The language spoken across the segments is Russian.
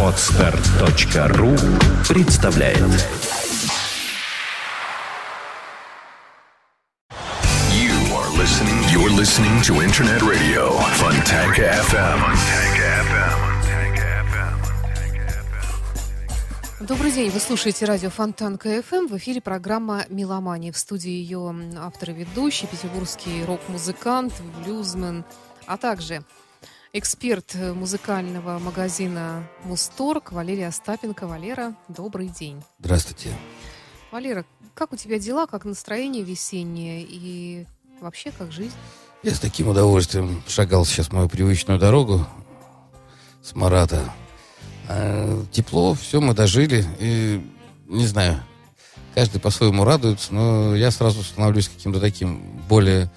Отстар.ру представляет You are listening. You're listening to Internet Radio Fontanka FM. Добрый день, вы слушаете радио Фонтанка FM. В эфире программа «Меломания». В студии ее автор и ведущий, петербургский рок-музыкант, блюзмен, а также эксперт музыкального магазина «Мусторг» Валерия Остапенко. Валера, добрый день. Здравствуйте. Валера, как у тебя дела, как настроение весеннее и вообще как жизнь? Я с таким удовольствием шагал сейчас мою привычную дорогу с Марата. А, тепло, все, мы дожили. И, не знаю, каждый по-своему радуется, но я сразу становлюсь каким-то таким более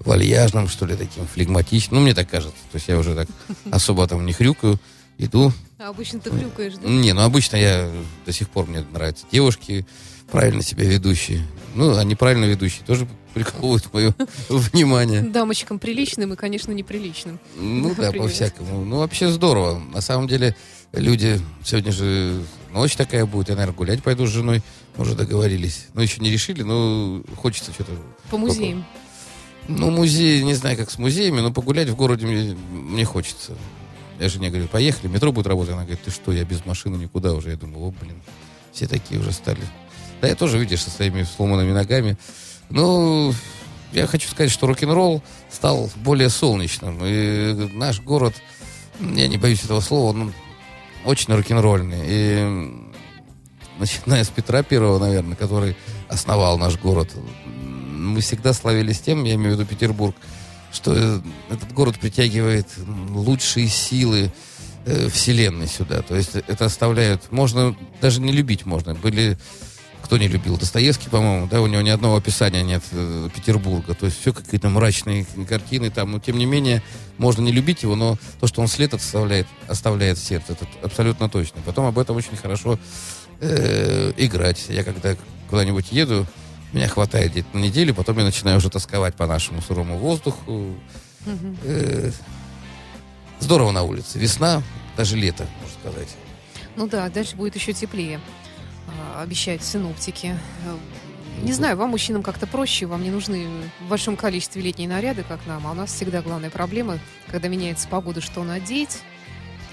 вальяжным, что ли, таким флегматичным. Ну, мне так кажется. То есть я уже так особо там не хрюкаю, иду. А обычно ты хрюкаешь, да? Не, ну обычно я до сих пор мне нравятся девушки, правильно себя ведущие. Ну, а неправильно ведущие тоже приковывают мое внимание. Дамочкам приличным и, конечно, неприличным. Ну да, по-всякому. Ну, вообще здорово. На самом деле, люди, сегодня же ночь такая будет, я, наверное, гулять пойду с женой. Мы уже договорились. Ну, еще не решили, но хочется что-то... По музеям. Ну, музей, не знаю, как с музеями, но погулять в городе мне, мне хочется. Я жене говорю, поехали, метро будет работать. Она говорит, ты что, я без машины никуда уже. Я думаю, о, блин, все такие уже стали. Да я тоже, видишь, со своими сломанными ногами. Ну, я хочу сказать, что рок-н-ролл стал более солнечным. И наш город, я не боюсь этого слова, он очень рок-н-ролльный. И начиная с Петра Первого, наверное, который основал наш город, мы всегда славились тем, я имею в виду Петербург, что э, этот город притягивает лучшие силы э, вселенной сюда. То есть это оставляет... Можно даже не любить можно. Были... Кто не любил? Достоевский, по-моему, да, у него ни одного описания нет э, Петербурга. То есть все какие-то мрачные картины там. Но тем не менее, можно не любить его, но то, что он след оставляет, оставляет сердце, это абсолютно точно. Потом об этом очень хорошо э, играть. Я когда куда-нибудь еду, меня хватает где-то на неделю, потом я начинаю уже тосковать по нашему сырому воздуху. Э, здорово на улице. Весна, даже лето, можно сказать. Ну да, дальше будет еще теплее, а, обещают синоптики. Э, Не знаю, вам, мужчинам, как-то проще, вам не нужны в большом количестве летние наряды, как нам, а у нас всегда главная проблема, когда меняется погода, что надеть,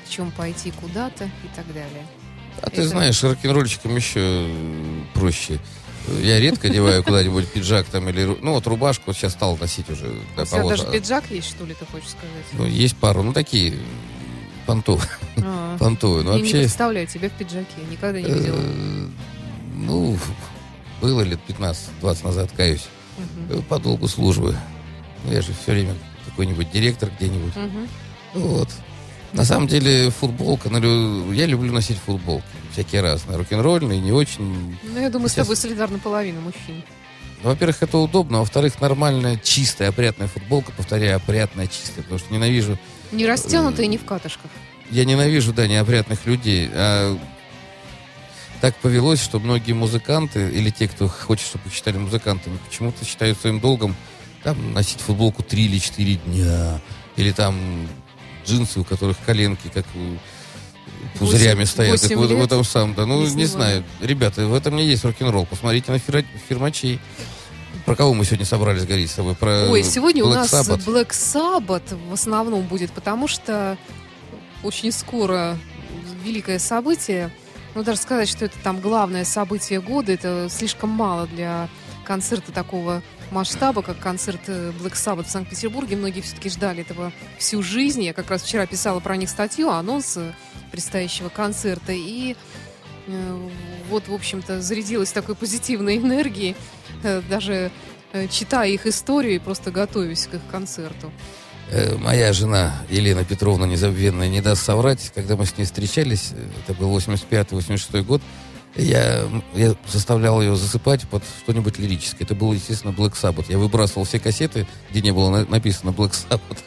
в чем пойти куда-то и так далее. А ты Это- знаешь, рок-н-ролльщикам еще э, проще. Я редко одеваю куда-нибудь пиджак там или... Ну, вот рубашку сейчас стал носить уже. да, У тебя даже пиджак есть, что ли, ты хочешь сказать? Ну, есть пару, ну, такие понтовые. А, понтовые. Ну, я не вообще... представляю тебя в пиджаке, никогда не видела. э, Ну, было лет 15-20 назад, каюсь. Э, По долгу службы. Ну, Я же все время какой-нибудь директор где-нибудь. Мгм. Вот. На самом деле футболка, ну, я люблю носить футболки. Всякие разные. Рок-н-ролльные, не очень. Ну, я думаю, с Сейчас- тобой солидарна половина мужчин. Ну, Во-первых, это удобно. а Во-вторых, нормальная, чистая, опрятная футболка. Повторяю, опрятная, чистая. Потому что ненавижу... Не растянутые, не в катышках. Я ненавижу, да, неопрятных людей. А так повелось, что многие музыканты, или те, кто хочет, чтобы их считали музыкантами, почему-то считают своим долгом там носить футболку 3 или 4 дня. Или там джинсы, у которых коленки как у- пузырями Восемь- стоят. восемь Так вот в этом самом, да. Ну, не не, знаю. Ребята, в этом не есть рок-н-ролл. Посмотрите на фира- фирмачей. Про кого мы сегодня собрались говорить с тобой? Про Ой, сегодня у Black нас Sabbath? Black Sabbath в основном будет, потому что очень скоро великое событие. Ну, даже сказать, что это там главное событие года, это слишком мало для концерта такого масштаба, как концерт э, Black Sabbath в Санкт-Петербурге. Многие все-таки ждали этого всю жизнь. Я как раз вчера писала про них статью, анонс э, предстоящего концерта. И э, вот, в общем-то, зарядилась такой позитивной энергией, даже читая их историю и просто готовясь к их концерту. Моя жена Елена Петровна незабвенная не даст соврать. Когда мы с ней встречались, это был 85-86 год, я, я заставлял ее засыпать под что-нибудь лирическое. Это был, естественно, Black Sabbath. Я выбрасывал все кассеты, где не было на- написано Black Sabbath.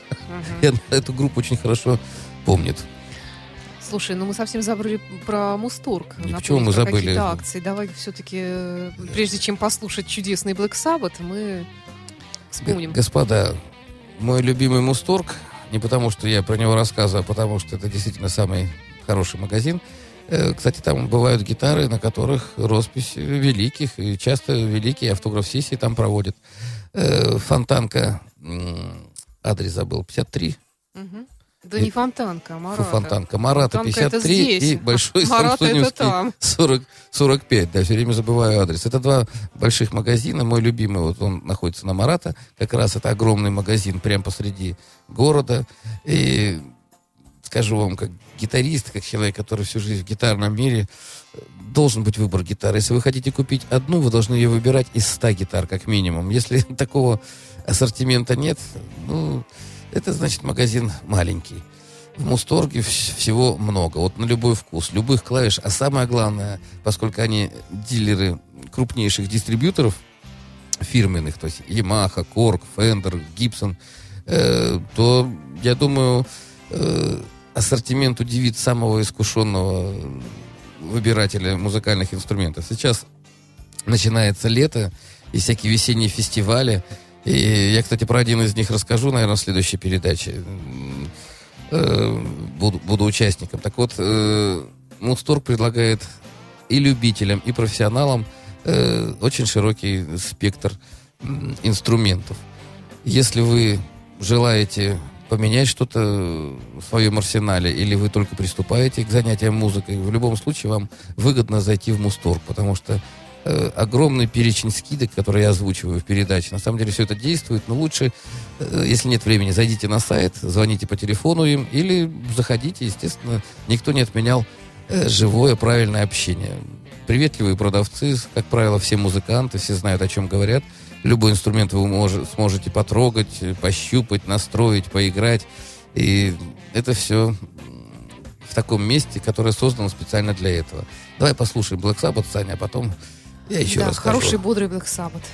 И она эту группу очень хорошо помнит. Слушай, ну мы совсем забыли про Мусторг. Напомнить почему мы забыли. какие-то акции. Давай все-таки, прежде чем послушать чудесный Black Sabbath, мы вспомним. Господа, мой любимый Мусторг Не потому, что я про него рассказываю, а потому, что это действительно самый хороший магазин. Э, Кстати, там бывают гитары, на которых роспись великих, и часто великие автограф-сессии там проводят. Э, Фонтанка, адрес забыл, 53. Мгм. Да И- не фонтанка, а Марата. Фонтанка. Марата Фонтанка это 53 здесь. и Большой Марата там. 40, 45. Да, все время забываю адрес. Это два больших магазина. Мой любимый, вот он находится на Марата. Как раз это огромный магазин прямо посреди города. И скажу вам, как гитарист, как человек, который всю жизнь в гитарном мире, должен быть выбор гитары. Если вы хотите купить одну, вы должны ее выбирать из 100 гитар, как минимум. Если такого ассортимента нет, ну, это значит магазин маленький. В Мусторге вс- всего много, вот на любой вкус, любых клавиш. А самое главное, поскольку они дилеры крупнейших дистрибьюторов фирменных, то есть Yamaha, Korg, Fender, Gibson, э, то, я думаю, э, ассортимент удивит самого искушенного выбирателя музыкальных инструментов. Сейчас начинается лето и всякие весенние фестивали. И я, кстати, про один из них расскажу, наверное, в следующей передаче. Э, Буду, буду участником. Так вот, э, Мусторг предлагает и любителям, и профессионалам э, очень широкий спектр инструментов. Если вы желаете поменять что-то в своем арсенале, или вы только приступаете к занятиям музыкой, в любом случае вам выгодно зайти в Мусторг, потому что э, огромный перечень скидок, которые я озвучиваю в передаче. На самом деле все это действует, но лучше, э, если нет времени, зайдите на сайт, звоните по телефону им или заходите. Естественно, никто не отменял э, живое, правильное общение. Приветливые продавцы, как правило, все музыканты, все знают, о чем говорят. Любой инструмент вы може- сможете потрогать, пощупать, настроить, поиграть. И это все в таком месте, которое создано специально для этого. Давай послушаем Black Sabbath, Саня, а потом я еще да, раз хороший, бодрый Black Sabbath.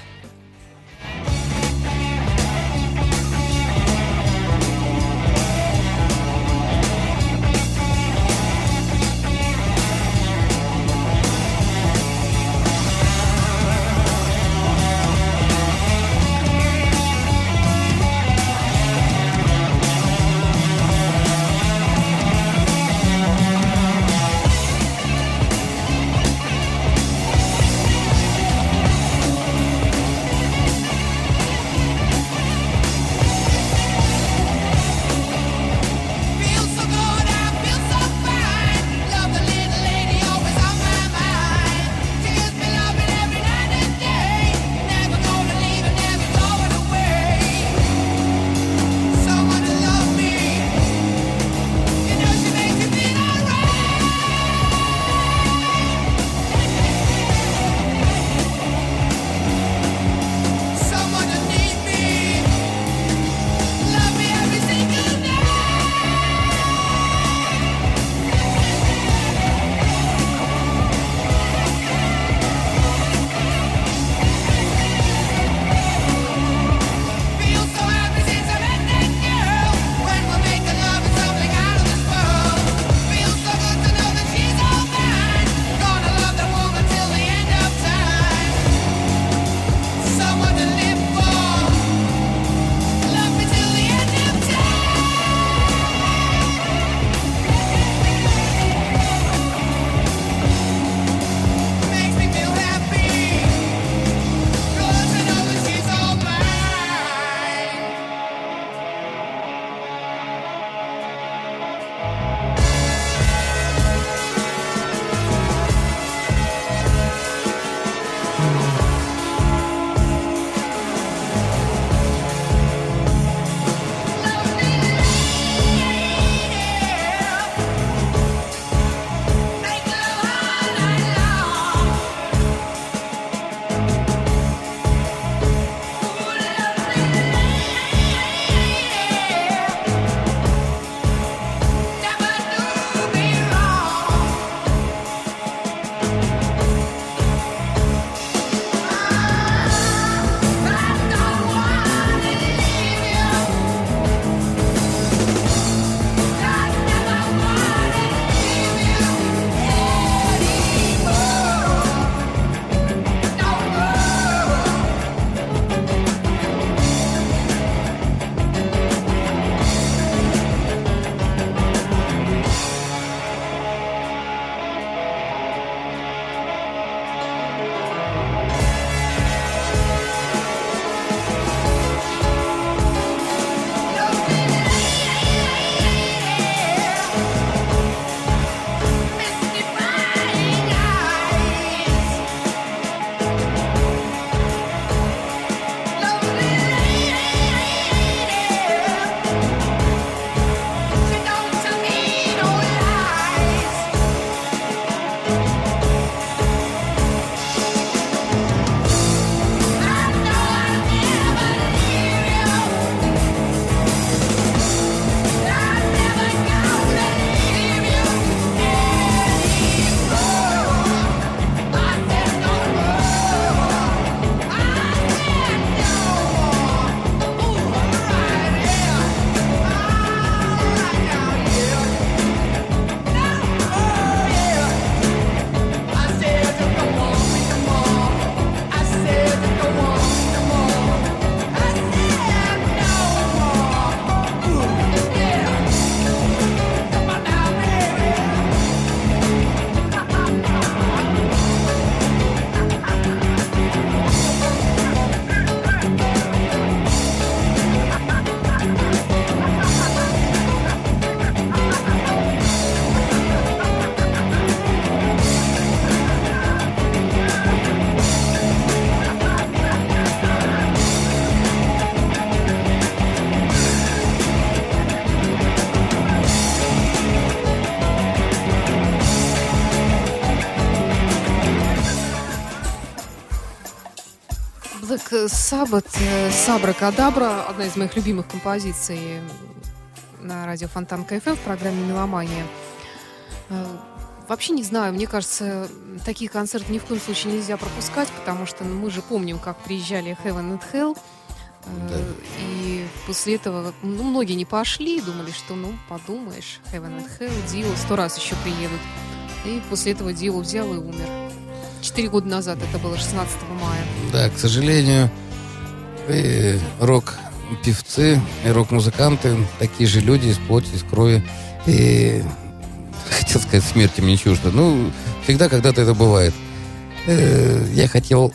Sabbath, э, Сабра Кадабра, одна из моих любимых композиций на радио Фонтан КФМ в программе «Меломания». Э, Вообще не знаю, мне кажется, такие концерты ни в коем случае нельзя пропускать, потому что ну, мы же помним, как приезжали Heaven and Hell, э, Да. и после этого ну, многие не пошли, думали, что, ну, подумаешь, Heaven and Hell, Дио сто раз еще приедут. И после этого Дио взял и умер. Четыре года назад, это было 16 мая. Да, к сожалению, и рок-певцы и рок-музыканты такие же люди из плоти, из крови. И хотел сказать, смерти мне чуждо. Ну, всегда когда-то это бывает. Э, Я хотел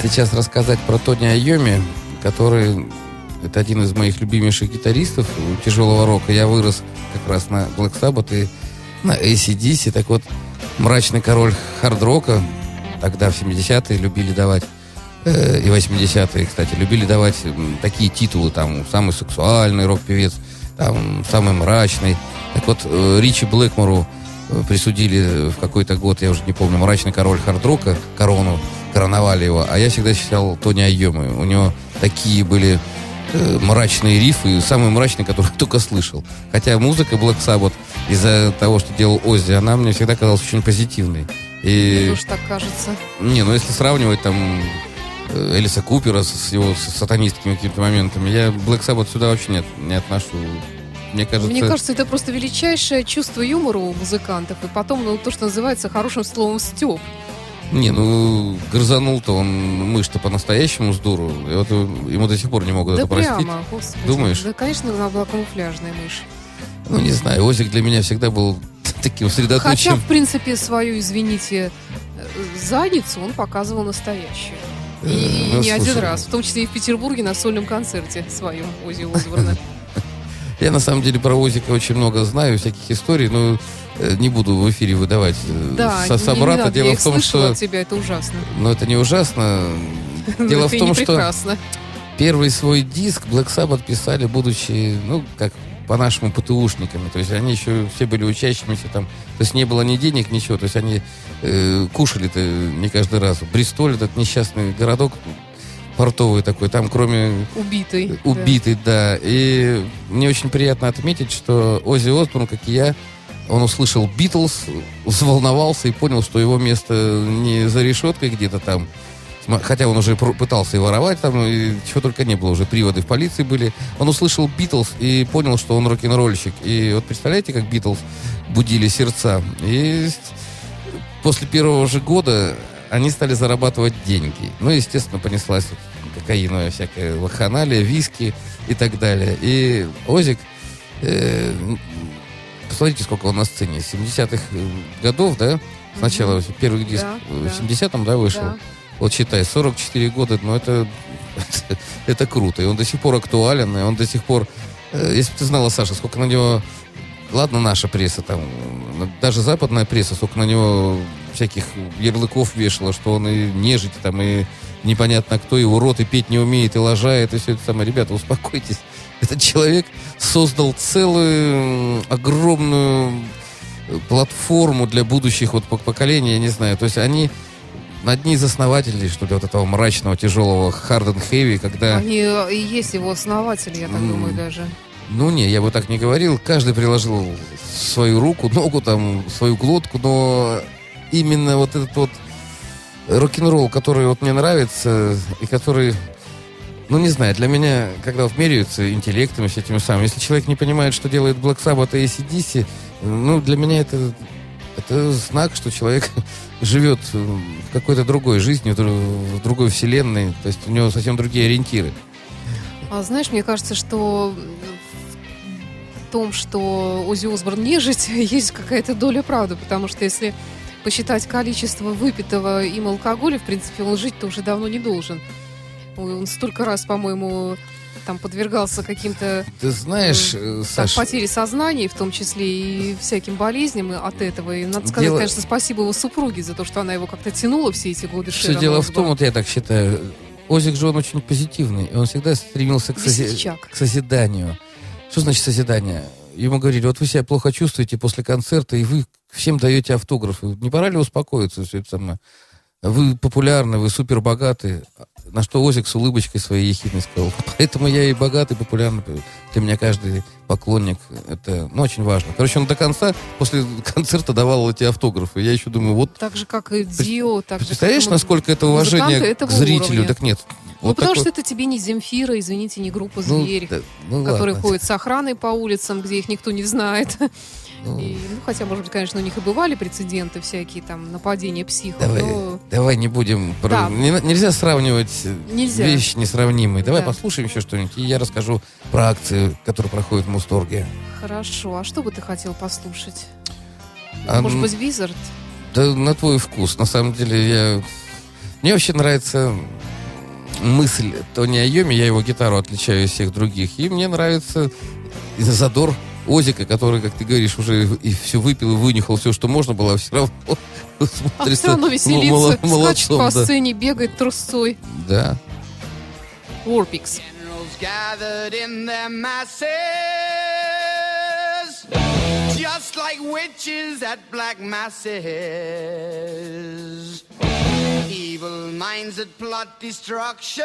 сейчас рассказать про Тони Айоми, который это один из моих любимейших гитаристов тяжелого рока. Я вырос как раз на Black Sabbath и на ACDC. Так вот, мрачный король хард-рока, тогда в 70-е любили давать э, и 80-е, кстати, любили давать такие титулы, там, самый сексуальный рок-певец, там, самый мрачный. Так вот, э, Ричи Блэкмору э, присудили в какой-то год, я уже не помню, мрачный король хард-рока, корону, короновали его, а я всегда считал Тони Айомы. У него такие были мрачные рифы, самый мрачный, который только слышал. Хотя музыка Black Sabbath из-за того, что делал Оззи, она мне всегда казалась очень позитивной. И... Мне тоже так кажется. Не, ну если сравнивать там э, Элиса Купера с с его с- сатанистскими какими-то моментами, я Black Sabbath сюда вообще не, не отношу. Мне кажется, Мне кажется, это просто величайшее чувство юмора у музыкантов. И потом, ну, то, что называется хорошим словом стёб. не, ну грызанул-то он мышь-то по-настоящему здорово. И вот ему до сих пор не могут Да это простить. прямо, господи. Думаешь? Да, конечно, она была камуфляжная мышь. Ну, не знаю, Озик для меня всегда был таким Хотя, средоточием. в принципе, свою, извините, э, задницу он показывал настоящую. И, и ну, не один слушай, раз, в том числе и в Петербурге на сольном концерте своем Ози Осборна. Я на самом деле про Озика очень много знаю, всяких историй, но э, не буду в эфире выдавать э, Да, со не- не надо, я Дело их в том, что... от тебя, это ужасно. Ну, это не ужасно. Дело в том, что первый свой диск Black Sabbath писали, будучи, ну, как по-нашему, ПТУшниками. То есть они еще все были учащимися там. То есть не было ни денег, ничего. То есть они э, кушали-то не каждый раз. Бристоль, этот несчастный городок портовый такой, там кроме Убитый. да. убитый, да. И мне очень приятно отметить, что Оззи Осборн, как и я, он услышал Битлз, взволновался и понял, что его место не за решеткой где-то там, хотя он уже пытался и воровать там, и чего только не было, уже приводы в полиции были. Он услышал Битлз и понял, что он рок-н-ролльщик. И вот представляете, как Битлз будили сердца. И после первого же года они стали зарабатывать деньги. Ну, естественно, понеслась кокаиновая всякая вакханалия, виски и так далее. И Озик, э, посмотрите, сколько он на сцене, 70-х годов, да? Сначала первый диск Да, в да. 70-м, да, вышел? Да. Вот считай, 44 года, ну это, это, круто. И он до сих пор актуален, и он до сих пор... э, если бы ты знала, Саша, сколько на него... Ладно, наша пресса там, даже западная пресса, сколько на него всяких ярлыков вешала, что он и нежить там, и непонятно кто, и урод, и петь не умеет, и лажает, и все это самое. Ребята, успокойтесь. Этот человек создал целую огромную э, платформу для будущих вот пок- поколений, я не знаю. То есть они одни из основателей, что ли, вот этого мрачного, тяжелого hard and heavy, когда... Они э, и есть его основатели, я так М. думаю, даже. Ну, не, я бы так не говорил. Каждый приложил свою руку, ногу, там, свою глотку, но именно вот этот вот рок-н-ролл, который вот мне нравится, и который, ну, не знаю, для меня, когда вот меряются интеллектом и с этими самыми, если человек не понимает, что делает Black Sabbath и ACDC, ну, для меня это, это знак, что человек живет в какой-то другой жизнью, в другой вселенной, то есть у него совсем другие ориентиры. А знаешь, мне кажется, что в том, что Ози Осборн нежить, есть какая-то доля правды, потому что если посчитать количество выпитого им алкоголя, в принципе, он жить-то уже давно не должен. Он столько раз, по-моему, там подвергался каким-то Ты знаешь, э, там, Саша, потере сознания, в том числе и всяким болезням от этого. И надо сказать, Дело- конечно, спасибо его супруге за то, что она его как-то тянула все эти годы. Все дело в том, вот я так считаю, Озик же он очень позитивный, и он всегда стремился к, Весельчак. к созиданию. Что значит созидание? Ему говорили, вот вы себя плохо чувствуете после концерта, и вы всем даете автографы. Не пора ли успокоиться все это самое? Вы популярны, вы супер богаты. На что Озик с улыбочкой своей ехидной сказал, поэтому я и богатый, популярный. Для меня каждый поклонник, это ну, очень важно. Короче, он до конца, после концерта давал эти автографы. Я еще думаю, вот... Так же, как и Дио, так же, Представляешь, как и насколько это уважение к зрителю? уровня. Так нет. Ну, Вот потому такой- что это тебе не Земфира, извините, не группа Ну, «Зверь», да, ну, которые ладно. ходят с охраной по улицам, где их никто не знает. И, ну, хотя, может быть, конечно, у них и бывали прецеденты всякие, там, нападения психов, Давай, но давай не будем... Да. не- нельзя сравнивать э, Нельзя. вещи несравнимые. Давай Да. послушаем еще что-нибудь, и я расскажу про акции, которые проходят в Мусторге. хорошо. А что бы ты хотел послушать? А, Может быть, Визард? Да на твой вкус. На самом деле, я... Мне вообще нравится мысль Тони Айоми, я его гитару отличаю из всех других. И мне нравится задор Озика, который, как ты говоришь, уже и все выпил и вынюхал все, что можно было, а все равно А все равно веселится, мол- скачет по да. сцене, бегает трусцой. Да. Masses, just like witches at black masses. Evil minds that plot destruction,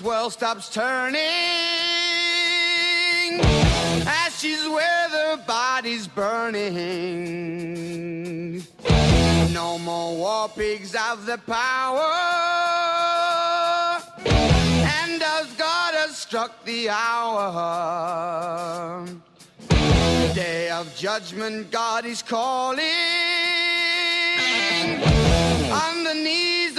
Darkness, world stops turning. Ashes where the body's burning. No more war pigs have the power. And does God has struck the hour. Day of judgment, God is calling. On the knees,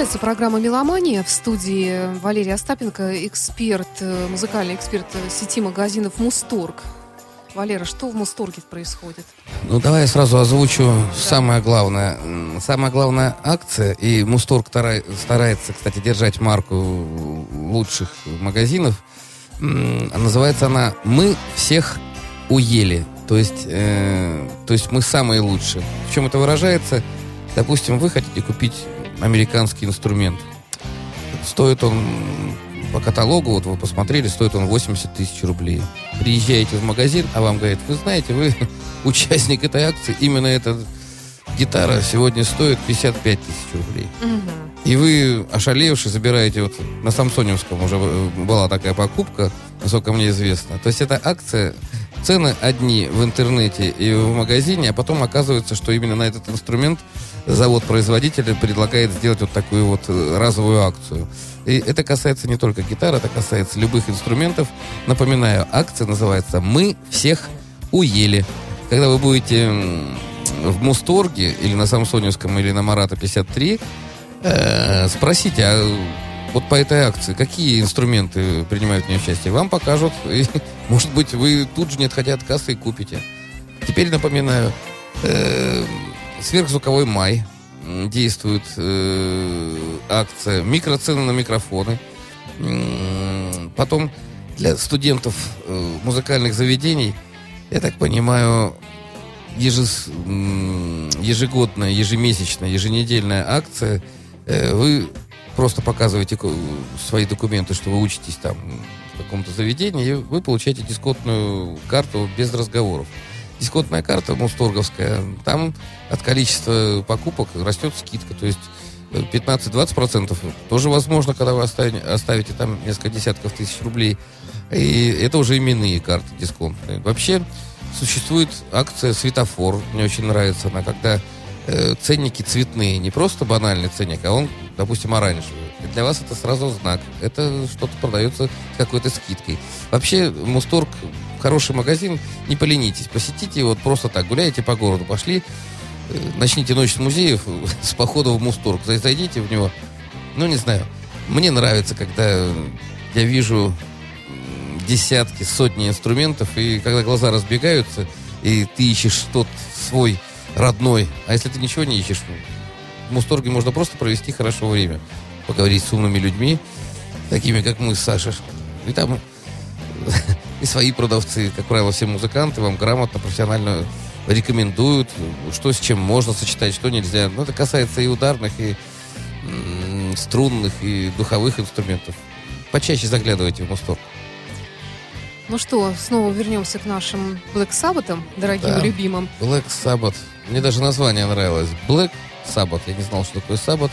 Продолжается программа «Меломания». В студии Валерия Остапенко, эксперт, э, музыкальный эксперт сети магазинов «Мусторг». Валера, что в «Мусторге» происходит? Ну, давай я сразу озвучу самое главное. Самая главная акция, и Мусторг стара- старается, кстати, держать марку лучших магазинов. Называется она «Мы всех уели». То есть, э, то есть мы самые лучшие. В чем это выражается? Допустим, вы хотите купить американский инструмент. Стоит он по каталогу, вот вы посмотрели, стоит он 80 тысяч рублей. Приезжаете в магазин, а вам говорят, вы знаете, вы участник этой акции, именно эта гитара сегодня стоит 55 тысяч рублей. И вы, ошалевши, забираете, вот на Самсоневском уже э, была такая покупка, насколько мне известно. То есть это акция, цены одни в интернете и в магазине, а потом оказывается, что именно на этот инструмент завод-производитель предлагает сделать вот такую вот э, разовую акцию. И это касается не только гитар, это касается любых инструментов. Напоминаю, акция называется «Мы всех уели». Когда вы будете в Мусторге или на Самсоневском или на Марата 53, э, спросите, а вот по этой акции какие инструменты принимают в ней участие? Вам покажут. И, может быть, вы тут же, не отходя от кассы, и купите. Теперь напоминаю, э, сверхзвуковой май действует э, акция микроцены на микрофоны. Потом для студентов э, музыкальных заведений, я так понимаю, ежес- ежегодная, ежемесячная, еженедельная акция. Э, Вы просто показываете свои документы, что вы учитесь там в каком-то заведении, и вы получаете дисконтную карту без разговоров. Дисконтная карта мусторговская, там от количества покупок растет скидка, то есть э, 15-20% тоже возможно, когда вы оставите там несколько десятков тысяч рублей. И это уже именные карты дисконтные. Вообще существует акция «Светофор». Мне очень нравится она, когда э, ценники цветные. Не просто банальный ценник, а он, допустим, оранжевый. И для вас это сразу знак. Это что-то продается с какой-то скидкой. Вообще, Мусторг хороший магазин. Не поленитесь. Посетите его вот просто так. Гуляете по городу, пошли, э, начните ночь с музеев с похода в Мусторг. Зай- Зайдите в него. Ну, не знаю. Мне нравится, когда я вижу десятки, сотни инструментов, и когда глаза разбегаются, и ты ищешь тот свой родной. А если ты ничего не ищешь, в Мусторге можно просто провести хорошо время. Поговорить с умными людьми, такими, как мы с Сашей. И там и свои продавцы, как правило, все музыканты вам грамотно, профессионально рекомендуют, что с чем можно сочетать, что нельзя. Но это касается и ударных, и струнных, и духовых инструментов. Почаще заглядывайте в Мусторг. Ну что, снова вернемся к нашим Black Sabbath, дорогим Да. любимым. Black Sabbath. Мне даже название нравилось. Black Sabbath. Я не знал, что такое Sabbath.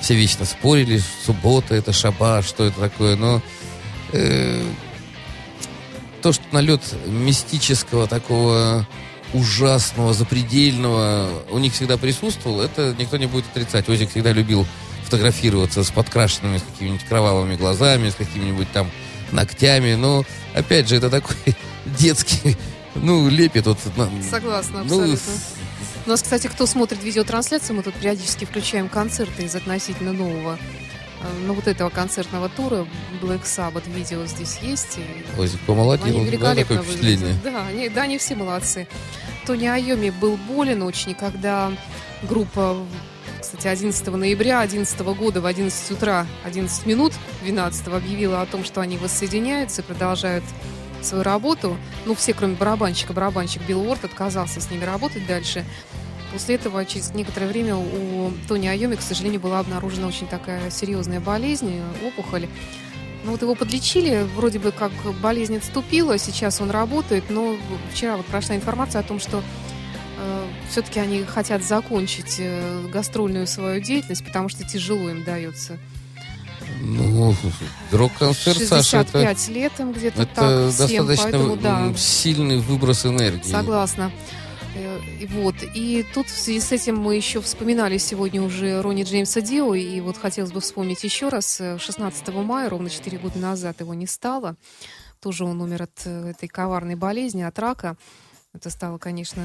Все вечно спорили, суббота это шаба, что это такое. Но э, то, что налет мистического такого ужасного, запредельного у них всегда присутствовал, это никто не будет отрицать. Озик всегда любил фотографироваться с подкрашенными, с какими-нибудь кровавыми глазами, с какими-нибудь там ногтями. Ну, опять же, это такой детский, ну, лепит вот. на- Согласна, ну, абсолютно. У нас, кстати, кто смотрит видеотрансляцию, мы тут периодически включаем концерты из относительно нового, э, ну, вот этого концертного тура Black Sabbath видео здесь есть. И Озик помолодел, они да, такое впечатление. Да, они, да, они все молодцы. Тони Айоми был болен очень, и когда группа, кстати, 11 ноября 2011 года в 11 утра, 11 минут 12 объявила о том, что они воссоединяются и продолжают свою работу. Ну, все, кроме барабанщика. Барабанщик Билл Уорд отказался с ними работать дальше. После этого, через некоторое время, у Тони Айоми, к сожалению, была обнаружена очень такая серьезная болезнь, опухоль. Ну вот его подлечили, вроде бы как болезнь отступила, сейчас он работает, но вчера вот прошла информация о том, что все-таки они хотят закончить э, гастрольную свою деятельность, потому что тяжело им дается. Ну, рок-концерт, Саша, это, 65 лет им где-то это так, всем, достаточно поэтому да. сильный выброс энергии. Согласна. Э, И вот. И тут в связи с этим мы еще вспоминали сегодня уже Ронни Джеймса Дио, и вот хотелось бы вспомнить еще раз. э, 16 мая, ровно 4 года назад, его не стало. Тоже он умер от э, этой коварной болезни, от рака. Это стало, конечно,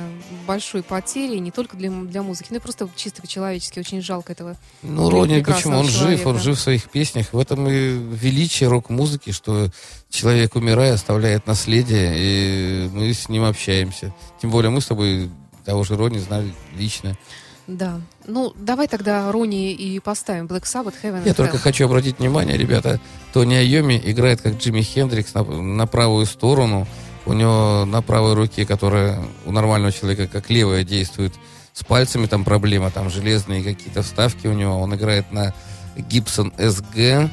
большой потерей не только для, для музыки, но и просто чисто по-человечески. Очень жалко этого. Ну, Ронни, почему? Он жив, он человека. жив в своих песнях. В этом и величие рок-музыки, что человек, умирая, оставляет наследие, и мы с ним общаемся. Тем более мы с тобой того же Ронни знали лично. Да. Ну, давай тогда Ронни и поставим Black Sabbath, Heaven Я только хочу обратить внимание, ребята, Тони Айоми играет как Джимми Хендрикс на, на правую сторону. У него на правой руке, которая у нормального человека как левая действует, с пальцами там проблема, там железные какие-то вставки у него. Он играет на Gibson SG.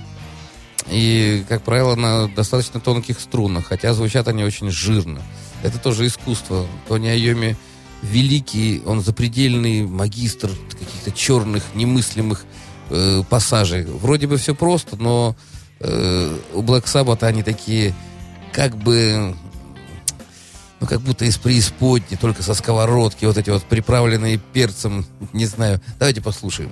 И, как правило, на достаточно тонких струнах, хотя звучат они очень жирно. Это тоже искусство. Тони Айоми великий, он запредельный магистр каких-то черных, немыслимых э, пассажей. Вроде бы все просто, но э, у Black Sabbath они такие, как бы, ну, как будто из преисподней, только со сковородки, вот эти вот приправленные перцем, не знаю. Давайте послушаем.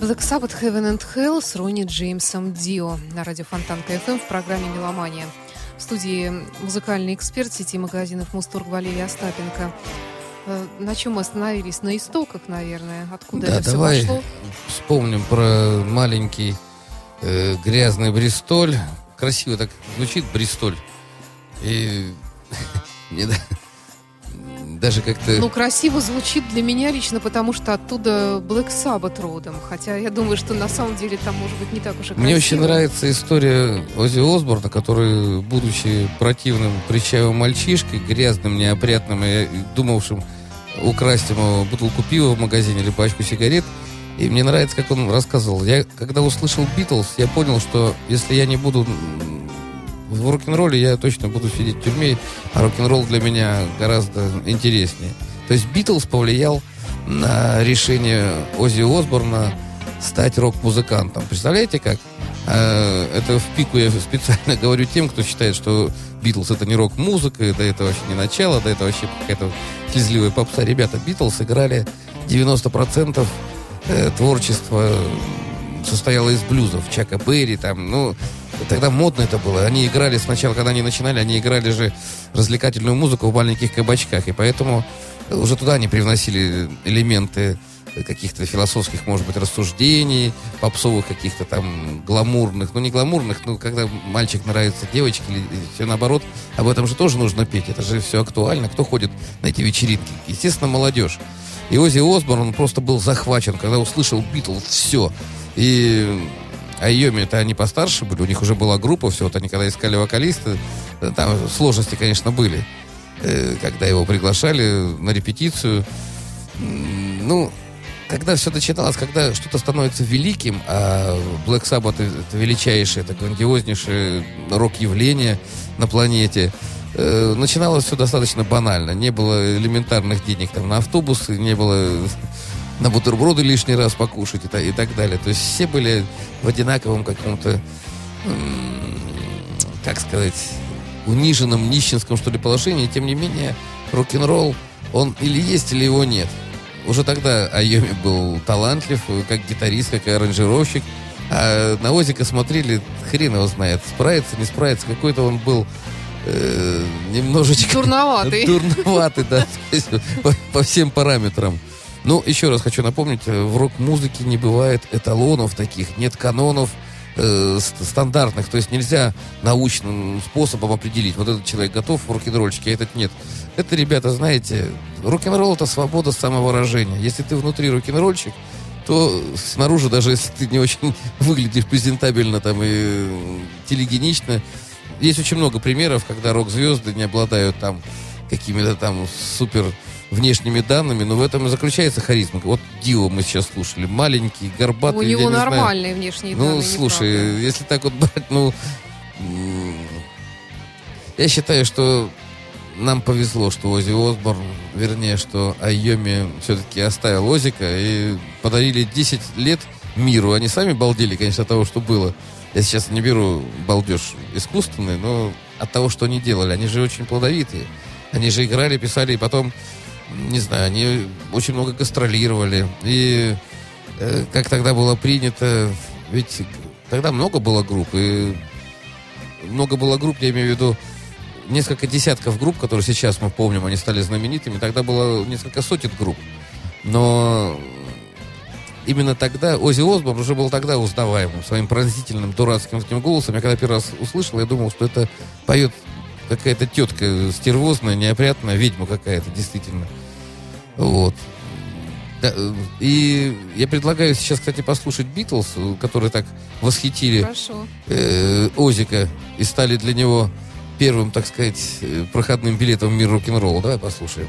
Black Sabbath Heaven and Hell с Ронни Джеймсом Дио на радио Фонтанка FM в программе «Меломания». В студии музыкальный эксперт сети магазинов «Мустург» Валерий Остапенко. Э, На чем мы остановились? На истоках, наверное. Откуда Да, это давай все пошло? вспомним про маленький э, грязный Бристоль. Красиво так звучит Бристоль. И мне даже как-то... Ну, красиво звучит для меня лично, потому что оттуда Black Sabbath родом. Хотя я думаю, что на самом деле там может быть не так уж и красиво. Мне очень нравится история Ози Осборна, который, будучи противным прыщавым мальчишкой, грязным, неопрятным и думавшим украсть ему бутылку пива в магазине или пачку сигарет, и мне нравится, как он рассказывал. Я, когда услышал Битлз, я понял, что если я не буду в рок-н-ролле, я точно буду сидеть в тюрьме, а рок-н-ролл для меня гораздо интереснее. То есть Битлз повлиял на решение Ози Осборна стать рок-музыкантом. Представляете как? А, Это в пику я специально говорю тем, кто считает, что Битлз это не рок-музыка, да это вообще не начало, да это вообще какая-то слезливая попса. Ребята, Битлз играли 90% э, творчества м, состояло из блюзов. Чака Берри, там, ну, тогда модно это было. Они играли сначала, когда они начинали, они играли же развлекательную музыку в маленьких кабачках. И поэтому уже туда они привносили элементы каких-то философских, может быть, рассуждений, попсовых каких-то там гламурных, ну не гламурных, ну когда мальчик нравится девочке или все наоборот, об этом же тоже нужно петь, это же все актуально. Кто ходит на эти вечеринки? Естественно, молодежь. И Ози Осборн, он просто был захвачен, когда услышал Битлз, все. И Айоми, это они постарше были, у них уже была группа, все, вот они когда искали вокалиста, э, там сложности, конечно, были, э, когда его приглашали на репетицию. Ну, когда все начиналось, когда что-то становится великим, а Black Sabbath это величайшее, это грандиознейшее рок-явление на планете, э, начиналось все достаточно банально. Не было элементарных денег там на автобусы, не было на бутерброды лишний раз покушать и, та- и так далее. То есть все были в одинаковом каком-то, как сказать, униженном, нищенском, что ли, положении. Тем не менее, рок-н-ролл, он или есть, или его нет. Уже тогда Айоми был талантлив, как гитарист, как и аранжировщик. А на Озика смотрели, хрен его знает, справится, не справится. Какой-то он был э, немножечко... Дурноватый. Дурноватый, да. По всем параметрам. Ну, еще раз хочу напомнить, э, в рок-музыке не бывает эталонов таких, нет канонов э, ст- стандартных. То есть нельзя научным способом определить, вот этот человек готов в рок-н-ролльчике, а этот нет. Это, ребята, знаете, рок-н-ролл это свобода самовыражения. Если ты внутри рок-н-ролльчик, то снаружи, даже если ты не очень выглядишь презентабельно там и телегенично, есть очень много примеров, когда рок-звезды не обладают там какими-то там супер внешними данными, но в этом и заключается харизма. Вот Дио мы сейчас слушали, маленький, горбатый. У я него не знаю. нормальные внешние Ну, данные, слушай, неправда. если так вот брать, ну... Я считаю, что нам повезло, что Ози Осборн, вернее, что Айоми все-таки оставил Озика и подарили 10 лет миру. Они сами балдели, конечно, от того, что было. Я сейчас не беру балдеж искусственный, но от того, что они делали. Они же очень плодовитые. Они же играли, писали, и потом, не знаю, они очень много гастролировали. И э, как тогда было принято, ведь тогда много было групп, и много было групп, я имею в виду несколько десятков групп, которые сейчас мы помним, они стали знаменитыми. Тогда было несколько сотен групп. Но именно тогда Ози Осборн уже был тогда узнаваемым своим пронзительным дурацким таким голосом. Я когда первый раз услышал, я думал, что это поет какая-то тетка стервозная, неопрятная, ведьма какая-то, действительно. Вот. И я предлагаю сейчас, кстати, послушать Битлз, которые так восхитили Хорошо. э, Озика и стали для него первым, так сказать, э, проходным билетом в мир рок-н-ролла. Давай послушаем.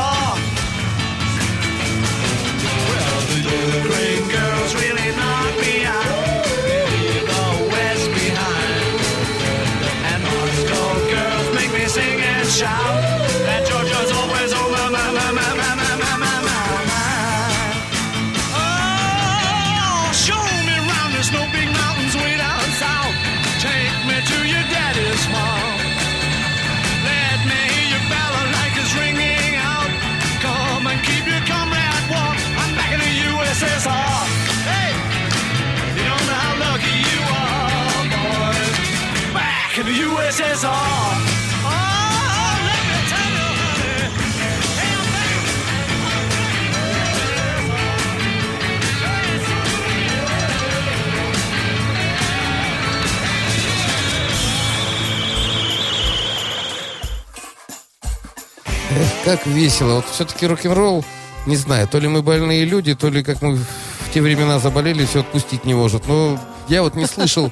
как весело. Вот все-таки рок-н-ролл, не знаю, то ли мы больные люди, то ли как мы в те времена заболели, все отпустить не может. Но я вот не слышал,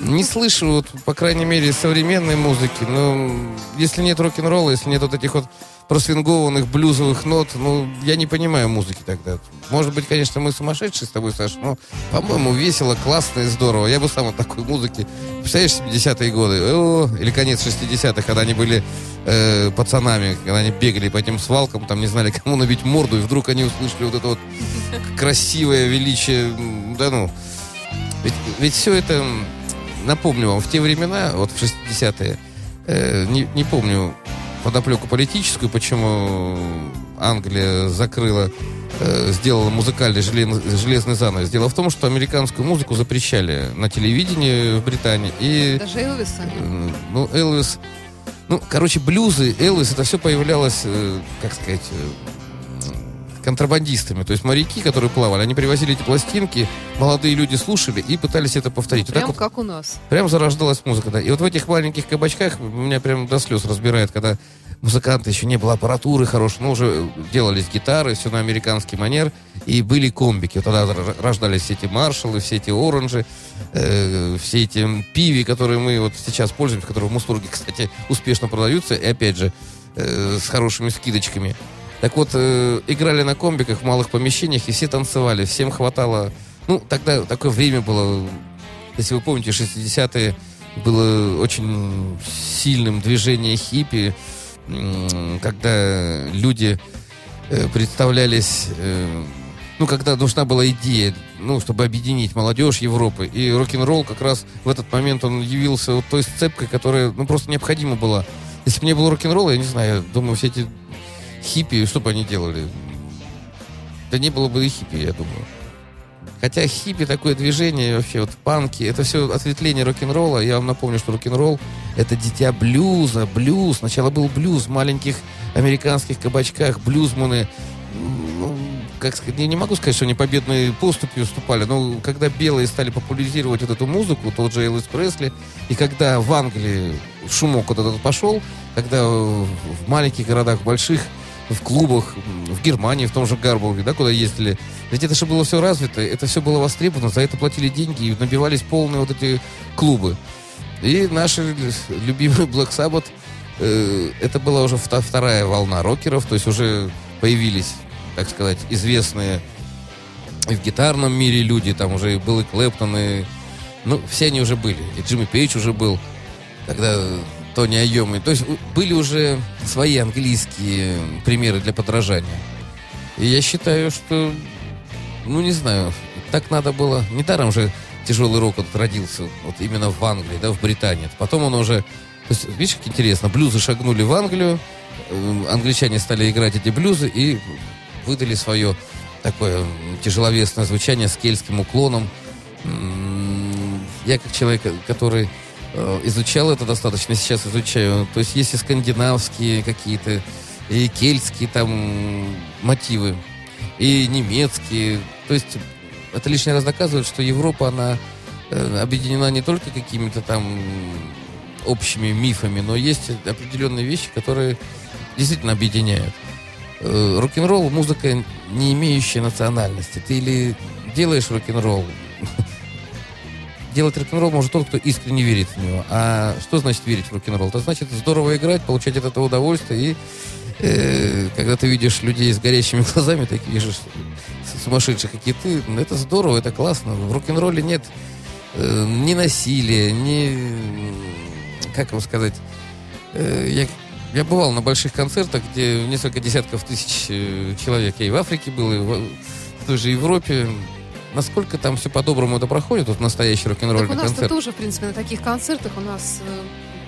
не слышу, вот, по крайней мере, современной музыки. Но если нет рок-н-ролла, если нет вот этих вот просвингованных блюзовых нот, ну, я не понимаю музыки тогда. Может быть, конечно, мы сумасшедшие с тобой, Саша, но, по-моему, весело, классно и здорово. Я бы сам от такой музыки... Представляешь, 70-е годы, о, или конец 60-х, когда они были э, пацанами, когда они бегали по этим свалкам, там не знали, кому набить морду, и вдруг они услышали вот это вот красивое величие, да ну. Ведь, ведь все это, напомню вам, в те времена, вот в 60-е, э, не, не помню подоплеку политическую, почему Англия закрыла, э, сделала музыкальный железный, железный занавес. Дело в том, что американскую музыку запрещали на телевидении в Британии. И Даже Элвиса. Э, Ну, Элвис... Ну, короче, блюзы, Элвис, это все появлялось, э, как сказать, э, контрабандистами. То есть моряки, которые плавали, они привозили эти пластинки, молодые люди слушали и пытались это повторить. Вот так Прям вот как у нас. Прям зарождалась музыка, да. И вот в этих маленьких кабачках меня прям до слез разбирает, когда музыканты еще не было аппаратуры хорошей, но уже делались гитары, все на американский манер, и были комбики. Вот тогда рождались все эти маршалы, все эти оранжи, э, все эти пиви, которые мы вот сейчас пользуемся, которые в Мусбурге, кстати, успешно продаются, и опять же, э, с хорошими скидочками. Так вот, э, играли на комбиках в малых помещениях, и все танцевали, всем хватало... Ну, тогда такое время было, если вы помните, 60-е было очень сильным движение хиппи, когда люди э, представлялись, э, ну, когда нужна была идея, ну, чтобы объединить молодежь Европы. И рок-н-ролл как раз в этот момент он явился вот той сцепкой, которая, ну, просто необходима была. Если бы не было рок-н-ролла, я не знаю, я думаю, все эти хиппи, что бы они делали? Да не было бы и хиппи, я думаю. Хотя хиппи такое движение, вообще вот панки, это все ответвление рок-н-ролла. Я вам напомню, что рок-н-ролл это дитя блюза, блюз. Сначала был блюз в маленьких американских кабачках, блюзманы. Ну, как сказать, я не могу сказать, что они победной поступью уступали, но когда белые стали популяризировать вот эту музыку, тот же Элвис Пресли, и когда в Англии шумок вот этот пошел, когда в в маленьких городах, больших, в клубах, в Германии, в том же Гарбурге, да, куда ездили. Ведь это же было все развито, это все было востребовано, за это платили деньги, и набивались полные вот эти клубы. И наши любимые Black Sabbath, э, это была уже вторая волна рокеров, то есть уже появились, так сказать, известные и в гитарном мире люди, там уже был и Клэптон, и... Ну, все они уже были. И Джимми Пейдж уже был, тогда Тони Айоми. То есть были уже свои английские примеры для подражания. И я считаю, что, ну, не знаю, так надо было. Недаром же тяжелый рок вот родился вот именно в Англии, да, в Британии. Потом он уже... То есть, видишь, как интересно, блюзы шагнули в Англию, э, англичане стали играть эти блюзы и выдали свое такое тяжеловесное звучание с кельтским уклоном. Я как человек, который э, изучал это достаточно, сейчас изучаю. То есть есть и скандинавские какие-то, и кельтские там мотивы, и немецкие. То есть это лишний раз доказывает, что Европа, она э, объединена не только какими-то там общими мифами, но есть определенные вещи, которые действительно объединяют. Э, Рок-н-ролл — музыка, не имеющая национальности. Ты или делаешь рок-н-ролл, делать рок-н-ролл может тот, кто искренне верит в него. А что значит верить в рок-н-ролл? Это значит здорово играть, получать от этого удовольствие. И э, когда ты видишь людей с горящими глазами, таких же сумасшедших, как и ты, это здорово, это классно. В рок-н-ролле нет э, ни насилия, ни... Как вам сказать? Э, я, я бывал на больших концертах, где несколько десятков тысяч э, человек. Я и в Африке был, и в, в той же Европе. Насколько там все по-доброму это проходит, вот настоящий Так у рок-н-ролльный нас концерт? тоже, в принципе, на таких концертах у нас э,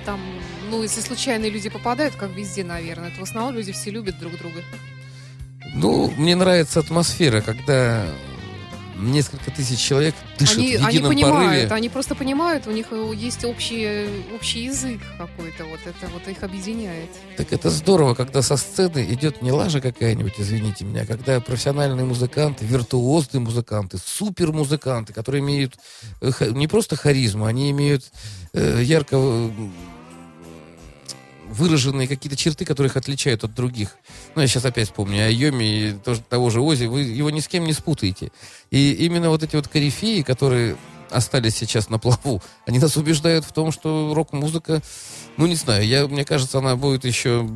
там, ну, если случайные люди попадают, как везде, наверное, то в основном люди все любят друг друга. Ну, мне нравится атмосфера, когда несколько тысяч человек дышат Они, в они едином понимают, порыве. они просто понимают, у них э, есть общий, общий язык какой-то, вот это вот их объединяет. Так это здорово, когда со сцены идет не лажа какая-нибудь, извините меня, а когда профессиональные музыканты, виртуозные музыканты, супермузыканты, которые имеют э, не просто харизму, они имеют э, ярко э, выраженные какие-то черты, которые их отличают от других. Ну, я сейчас опять вспомню о Йоме и того же Ози, вы его ни с кем не спутаете. И именно вот эти вот корифеи, которые остались сейчас на плаву, они нас убеждают в том, что рок-музыка, ну, не знаю, я, мне кажется, она будет еще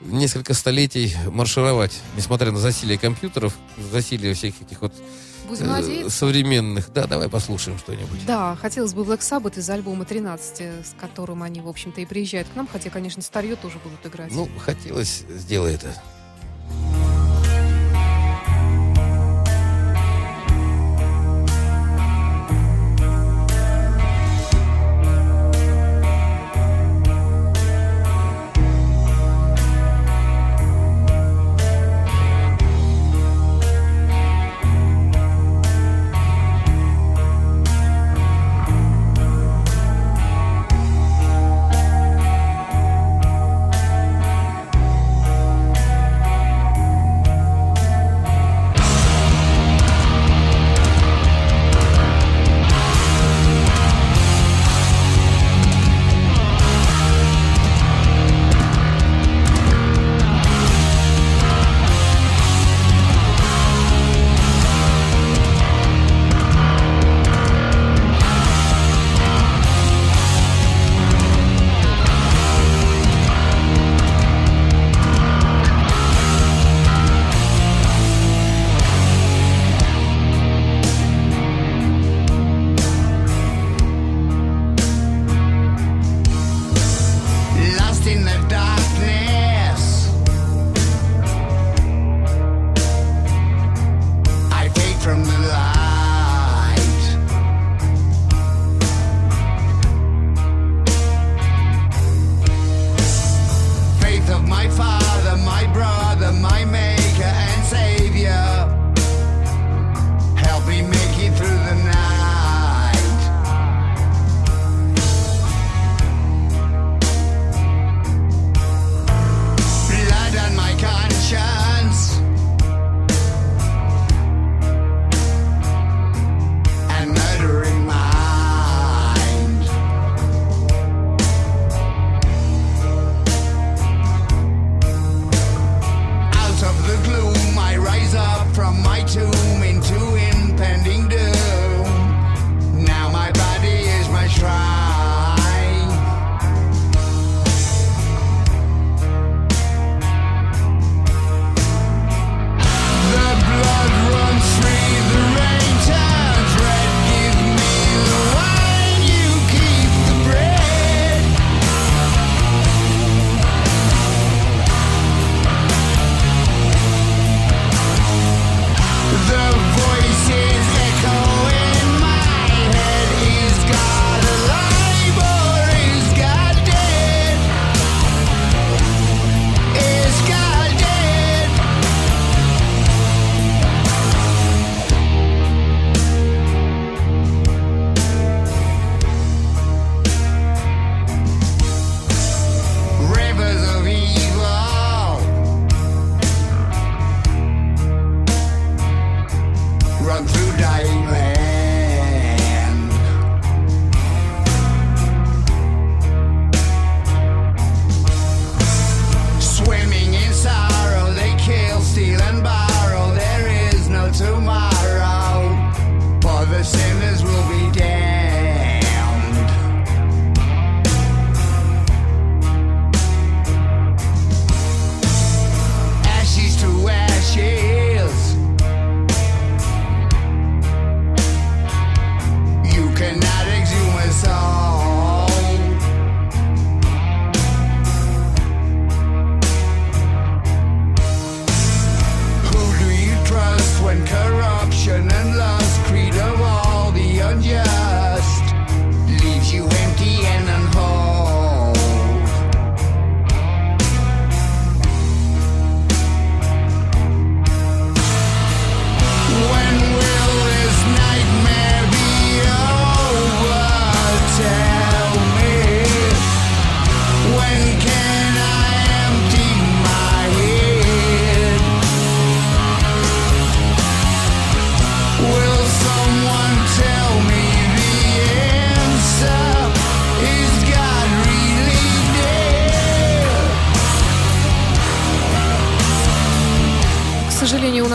несколько столетий маршировать, несмотря на засилие компьютеров, засилие всех этих вот Будем э, надеяться. современных. Да, давай послушаем что-нибудь. Да, хотелось бы Black Sabbath из альбома 13, с которым они, в общем-то, и приезжают к нам, хотя, конечно, старье тоже будут играть. Ну, хотелось, сделай это.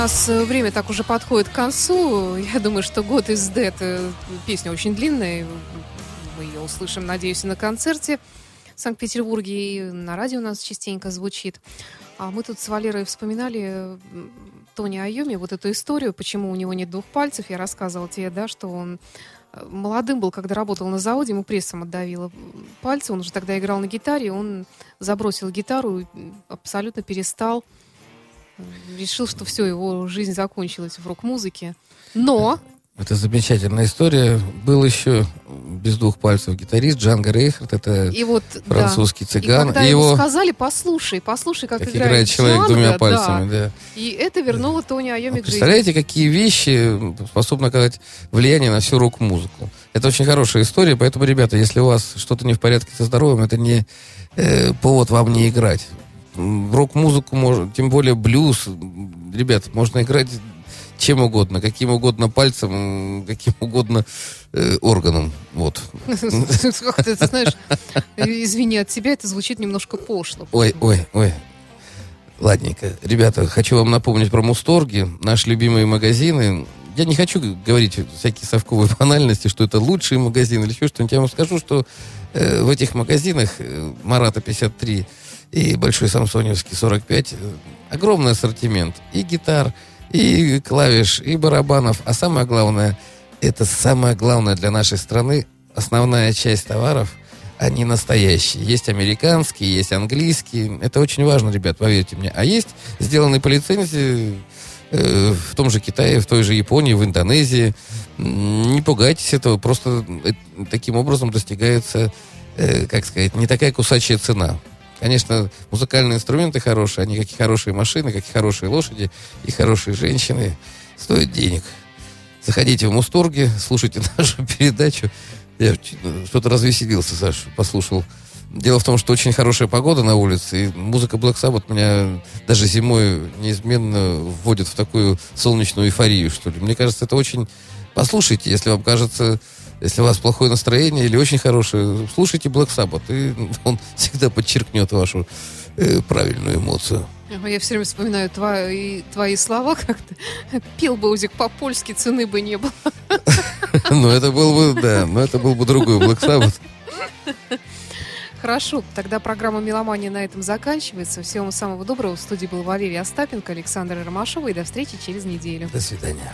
Нас э, время так уже подходит к концу. Я думаю, что «God is Dead» э, песня очень длинная. Мы ее услышим, надеюсь, и на концерте в Санкт-Петербурге. И на радио у нас частенько звучит. А мы тут с Валерой вспоминали Тони Айоми, вот эту историю, почему у него нет двух пальцев. Я рассказывала тебе, да, что он э, молодым был, когда работал на заводе, ему прессом отдавило пальцы. Он уже тогда играл на гитаре, он забросил гитару, и абсолютно перестал решил, что все, его жизнь закончилась в рок-музыке. Но Это замечательная история. Был еще без двух пальцев гитарист Джанго Рейхард. Это и вот французский да. цыган. И когда И ему его- сказали, послушай, послушай, как, как играет, играет человек Джанго», двумя да. пальцами. Да. И это вернуло Тони Айоми А к. Представляете, какие вещи способны оказать влияние на всю рок-музыку? Это очень хорошая история, поэтому, ребята, если у вас что-то не в порядке со здоровьем, это не э, повод вам не играть. Рок-музыку, можно, тем более блюз, ребят, можно играть чем угодно, каким угодно пальцем, каким угодно э, органом. Вот. Как ты, ты знаешь, извини, от тебя это звучит немножко пошло. Ой, ой, ой. Ладненько. Ребята, хочу вам напомнить про Мусторги, наши любимые магазины. Я не хочу говорить всякие совковые банальности, что это лучшие магазины или еще что-нибудь. Я вам скажу, что э, в этих магазинах э, Марата 53 и Большой Самсоневский 45 э, огромный ассортимент и гитар, и клавиш, и барабанов. А самое главное, это самое главное для нашей страны, основная часть товаров – они настоящие. Есть американские, есть английские. Это очень важно, ребят, поверьте мне. А есть сделанные по лицензии э, в том же Китае, в той же Японии, в Индонезии. Не пугайтесь этого, просто э, таким образом достигается, как сказать, не такая кусачая цена. Конечно, музыкальные инструменты хорошие, они как и хорошие машины, как и хорошие лошади, и хорошие женщины стоят денег. Заходите в Мусторги, слушайте нашу передачу. Я ч- что-то развеселился, Саш, послушал. Дело в том, что очень хорошая погода на улице, и музыка Black Sabbath меня даже зимой неизменно вводит в такую солнечную эйфорию, что ли. Мне кажется, это очень... Послушайте, если вам кажется, если у вас плохое настроение или очень хорошее, слушайте Black Sabbath, и он всегда подчеркнет вашу э, правильную эмоцию. Я все время вспоминаю твои, твои слова, как ты пел Боузик по-польски, цены бы не было. Но это был бы, да, но это был бы другой Black Sabbath. Хорошо, тогда программа «Меломания» на этом заканчивается. Всего вам самого доброго. В студии был Валерий Остапенко, Александр Ромашова. И до встречи через неделю. До свидания.